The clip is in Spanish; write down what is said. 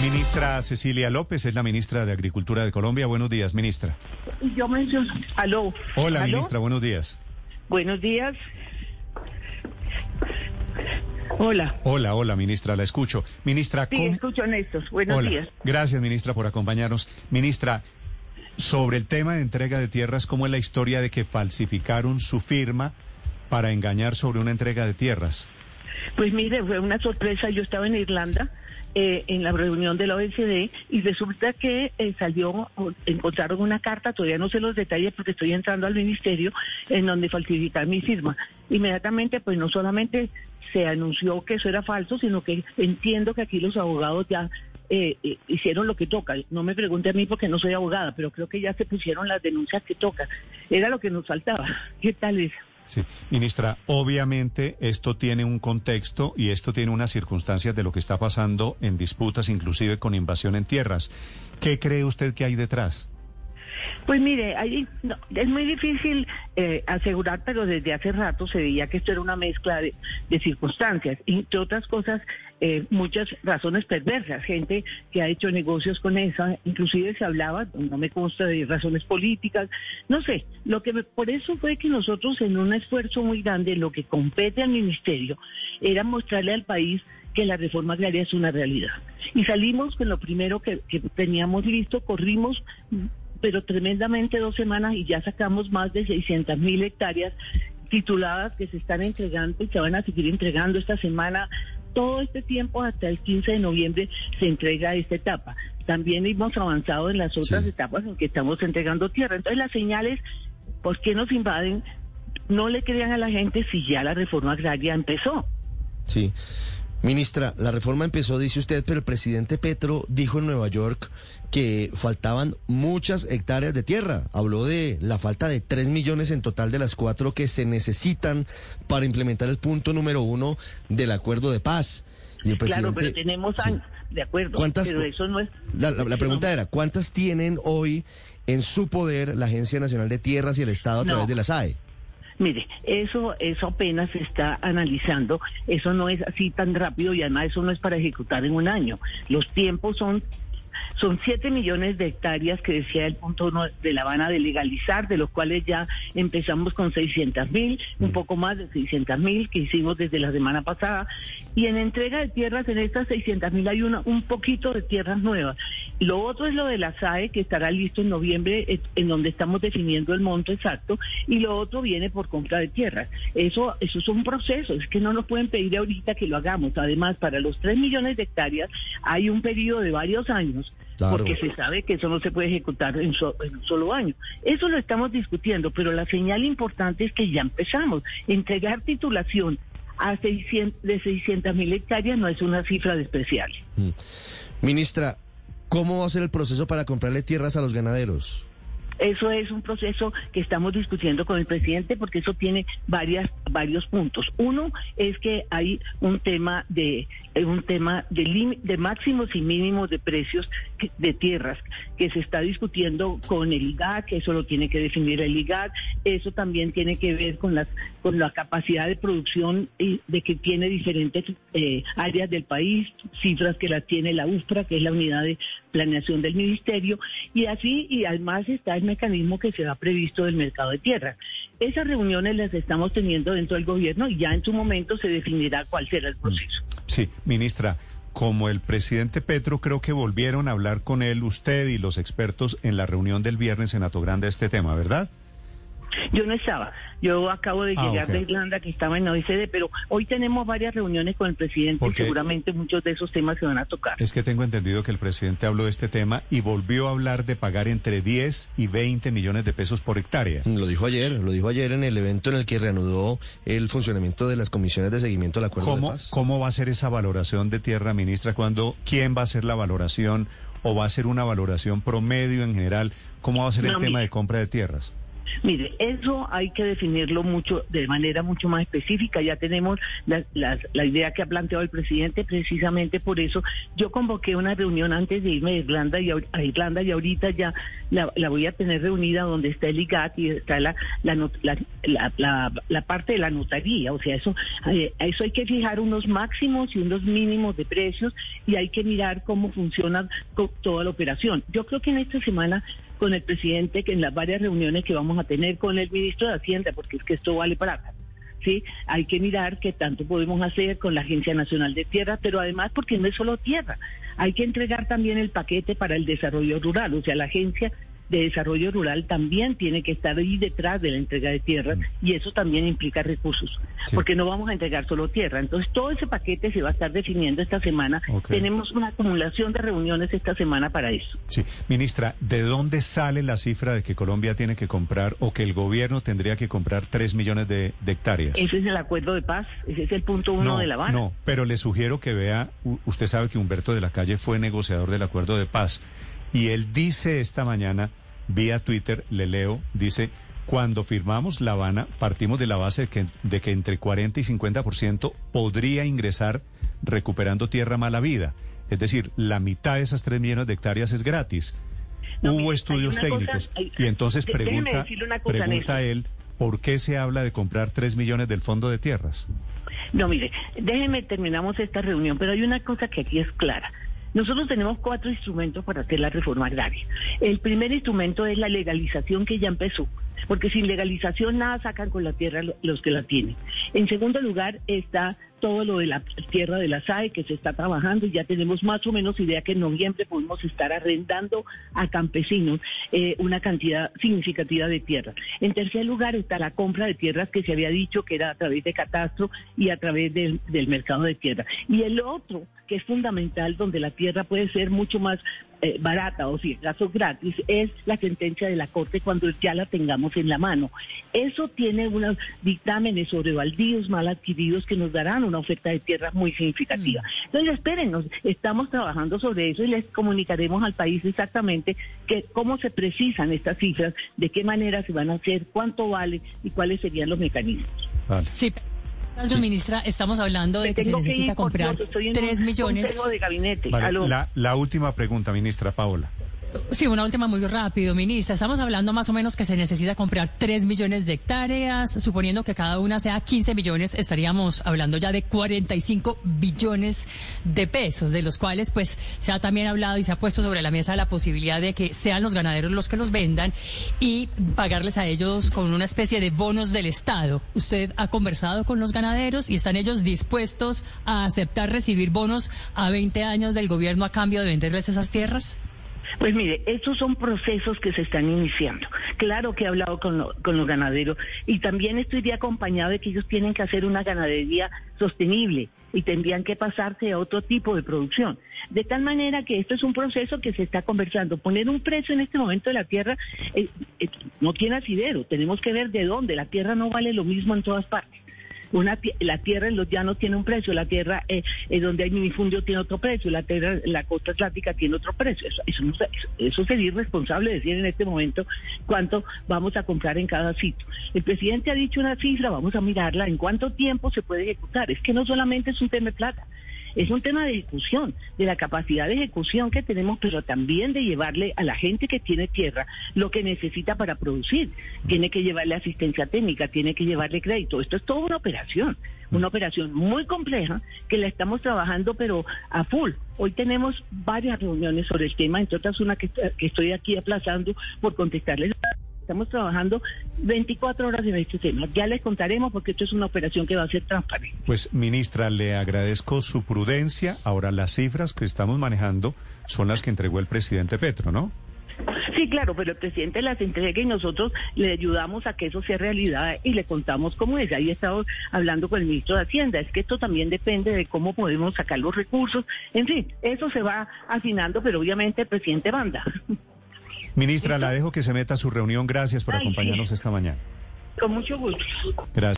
Ministra Cecilia López es la ministra de Agricultura de Colombia. Buenos días, ministra. Yo menciono. Aló. Hola, ¿Aló? ministra, buenos días. Buenos días. Hola. Hola, hola, ministra, la escucho. Ministra, Sí, ¿cómo- escucho Néstor. Buenos Hola. días. Gracias, ministra, por acompañarnos. Ministra, sobre el tema de entrega de tierras, ¿cómo es la historia de que falsificaron su firma para engañar sobre una entrega de tierras? Pues mire, fue una sorpresa. Yo estaba en Irlanda eh, en la reunión de la OECD y resulta que eh, salió, encontraron una carta, todavía no sé los detalles porque estoy entrando al ministerio, en donde falsificar mi firma. Inmediatamente, pues no solamente se anunció que eso era falso, sino que entiendo que aquí los abogados ya eh, eh, hicieron lo que toca. No me pregunte a mí porque no soy abogada, pero creo que ya se pusieron las denuncias que toca. Era lo que nos faltaba. ¿Qué tal es? Sí, ministra, obviamente esto tiene un contexto y esto tiene unas circunstancias de lo que está pasando en disputas, inclusive con invasión en tierras. ¿Qué cree usted que hay detrás? Pues mire, ahí no, es muy difícil eh, asegurar, pero desde hace rato se veía que esto era una mezcla de, de circunstancias, entre otras cosas, eh, muchas razones perversas, gente que ha hecho negocios con esa, inclusive se hablaba, no me consta de razones políticas, no sé, lo que me- por eso fue que nosotros en un esfuerzo muy grande, lo que compete al ministerio, era mostrarle al país que la reforma agraria es una realidad. Y salimos con lo primero que, que teníamos listo, corrimos pero tremendamente dos semanas y ya sacamos más de 600 mil hectáreas tituladas que se están entregando y se van a seguir entregando esta semana. Todo este tiempo hasta el 15 de noviembre se entrega esta etapa. También hemos avanzado en las otras Sí. etapas en que estamos entregando tierra. Entonces las señales, ¿por qué nos invaden? No le crean a la gente si ya la reforma agraria empezó. Sí. Ministra, la reforma empezó, dice usted, pero el presidente Petro dijo en Nueva York que faltaban muchas hectáreas de tierra. Habló de la falta de 3 millones en total de las cuatro que se necesitan para implementar el punto número uno del acuerdo de paz. Y el presidente, claro, pero tenemos Sí. años, de acuerdo. ¿Cuántas- Pero eso no es... La, la- la eso pregunta no- era, ¿cuántas tienen hoy en su poder la Agencia Nacional de Tierras y el Estado a No. través de la SAE? Mire, eso, eso apenas se está analizando, eso no es así tan rápido y además eso no es para ejecutar en un año. Los tiempos son, son 7 millones de hectáreas que decía el punto uno de La Habana de legalizar, de los cuales ya empezamos con 600 mil, un poco más de 600 mil que hicimos desde la semana pasada. Y en entrega de tierras, en estas 600 mil hay una, un poquito de tierras nuevas. Y lo otro es lo de la SAE, que estará listo en noviembre, eh, en donde estamos definiendo el monto exacto, y lo otro viene por compra de tierras. Eso, eso es un proceso, es que no nos pueden pedir ahorita que lo hagamos. Además, para los 3 millones de hectáreas hay un periodo de varios años, Claro. porque se sabe que eso no se puede ejecutar en, so- en un solo año. Eso lo estamos discutiendo, pero la señal importante es que ya empezamos. Entregar titulación a 600, de 600 mil hectáreas no es una cifra despreciable. Mm. Ministra, ¿cómo va a ser el proceso para comprarle tierras a los ganaderos? Eso es un proceso que estamos discutiendo con el presidente porque eso tiene varias varios puntos. Uno es que hay un tema de eh, un tema de, lim- de máximos y mínimos de precios de tierras que se está discutiendo con el IGAC, eso lo tiene que definir el IGAC, eso también tiene que ver con las con la capacidad de producción y de que tiene diferentes eh, áreas del país, cifras que las tiene la UFRA, que es la unidad de planeación del ministerio, y así, y además está mecanismo que se ha previsto del mercado de tierra. Esas reuniones las estamos teniendo dentro del gobierno y ya en su momento se definirá cuál será el proceso. Sí, ministra, como el presidente Petro, creo que volvieron a hablar con él, usted y los expertos en la reunión del viernes en Grande de este tema, ¿verdad? Yo no estaba, yo acabo de Ah, llegar de Irlanda que estaba en OECD, pero hoy tenemos varias reuniones con el presidente ¿Por y seguramente muchos de esos temas se van a tocar. Es que tengo entendido que el presidente habló de este tema y volvió a hablar de pagar entre 10 y 20 millones de pesos por hectárea. Lo dijo ayer, lo dijo ayer en el evento en el que reanudó el funcionamiento de las comisiones de seguimiento del acuerdo de ¿Cómo, paz. ¿Cómo va a ser esa valoración de tierra, ministra? ¿Cuándo, ¿Quién va a hacer la valoración o va a ser una valoración promedio en general? ¿Cómo va a ser el tema de compra de tierras? Mire, eso hay que definirlo mucho, de manera mucho más específica. Ya tenemos la, la, idea que ha planteado el presidente, precisamente por eso yo convoqué una reunión antes de irme a Irlanda y a Irlanda y ahorita ya la, voy a tener reunida donde está el IGAT y está la, la, la, parte de la notaría. O sea, eso, eh, eso hay que fijar unos máximos y unos mínimos de precios y hay que mirar cómo funciona toda la operación. Yo creo que en esta semana con el presidente, que en las varias reuniones que vamos a tener con el ministro de Hacienda, porque es que esto vale para ¿sí? Hay que mirar qué tanto podemos hacer con la Agencia Nacional de Tierra, pero además porque no es solo tierra, hay que entregar también el paquete para el desarrollo rural, o sea, la agencia de desarrollo rural también tiene que estar ahí detrás de la entrega de tierra y eso también implica recursos, porque no vamos a entregar solo tierra. Entonces todo ese paquete se va a estar definiendo esta semana. Tenemos una acumulación de reuniones esta semana para eso. Sí, ministra, ¿de dónde sale la cifra de que Colombia tiene que comprar o que el gobierno tendría que comprar 3 millones de, hectáreas? Ese es el acuerdo de paz, ese es el punto uno de La Habana. No, pero le sugiero que vea, usted sabe que Humberto de la Calle fue negociador del acuerdo de paz y él dice esta mañana vía Twitter, le leo, dice, cuando firmamos La Habana, partimos de la base de que, de que entre 40 y 50% podría ingresar recuperando tierra mala vida. Es decir, la mitad de esas 3 millones de hectáreas es gratis. Hubo estudios técnicos. y entonces pregunta, pregunta él, ¿por qué se habla de comprar 3 millones del fondo de tierras? No, mire, déjeme terminamos esta reunión, pero hay una cosa que aquí es clara. Nosotros tenemos cuatro instrumentos para hacer la reforma agraria. El primer instrumento es la legalización que ya empezó, porque sin legalización nada sacan con la tierra los que la tienen. En segundo lugar está todo lo de la tierra de la SAE que se está trabajando y ya tenemos más o menos idea que en noviembre podemos estar arrendando a campesinos eh, una cantidad significativa de tierra. En tercer lugar está la compra de tierras que se había dicho que era a través de catastro y a través del, mercado de tierra. Y el otro que es fundamental, donde la tierra puede ser mucho más eh, barata o si acaso gratis, es la sentencia de la Corte cuando ya la tengamos en la mano. Eso tiene unos dictámenes sobre baldíos mal adquiridos que nos darán una oferta de tierra muy significativa. Mm. Entonces, espérenos, estamos trabajando sobre eso y les comunicaremos al país exactamente que, cómo se precisan estas cifras, de qué manera se van a hacer, cuánto vale y cuáles serían los mecanismos. Sí. ministra, estamos hablando de que se necesita comprar 3 millones. De gabinete. la, la última pregunta, ministra Paola. Sí, una última muy rápido, ministra. Estamos hablando más o menos que se necesita comprar 3 millones de hectáreas, suponiendo que cada una sea 15 millones, estaríamos hablando ya de 45 billones de pesos, de los cuales pues se ha también hablado y se ha puesto sobre la mesa la posibilidad de que sean los ganaderos los que los vendan y pagarles a ellos con una especie de bonos del Estado. ¿Usted ha conversado con los ganaderos y están ellos dispuestos a aceptar recibir bonos a 20 años del gobierno a cambio de venderles esas tierras? Pues mire, estos son procesos que se están iniciando. Claro que he hablado con, los ganaderos y también estoy de acompañado de que ellos tienen que hacer una ganadería sostenible y tendrían que pasarse a otro tipo de producción. De tal manera que esto es un proceso que se está conversando. Poner un precio en este momento de la tierra eh, eh, no tiene asidero. Tenemos que ver de dónde. La tierra no vale lo mismo en todas partes. Una, la tierra en los llanos tiene un precio, la tierra eh, eh, donde hay minifundio tiene otro precio, la tierra la costa atlántica tiene otro precio. Eso, eso, eso sería irresponsable decir en este momento cuánto vamos a comprar en cada sitio. El presidente ha dicho una cifra, vamos a mirarla, en cuánto tiempo se puede ejecutar. Es que no solamente es un tema de plata, es un tema de ejecución, de la capacidad de ejecución que tenemos, pero también de llevarle a la gente que tiene tierra lo que necesita para producir. Tiene que llevarle asistencia técnica, tiene que llevarle crédito. Esto es toda una operación, una operación muy compleja que la estamos trabajando, pero a full. Hoy tenemos varias reuniones sobre el tema, entre otras una que, estoy aquí aplazando por contestarles Estamos trabajando 24 horas en este tema. Ya les contaremos porque esto es una operación que va a ser transparente. Pues, ministra, le agradezco su prudencia. Ahora, las cifras que estamos manejando son las que entregó el presidente Petro, ¿no? Sí, claro, pero el presidente las entrega y nosotros le ayudamos a que eso sea realidad y le contamos cómo es. Ahí estado hablando con el ministro de Hacienda. Es que esto también depende de cómo podemos sacar los recursos. En fin, eso se va afinando, pero obviamente el presidente manda. Ministra, la dejo que se meta a su reunión. Gracias por acompañarnos esta mañana. Con mucho gusto. Gracias.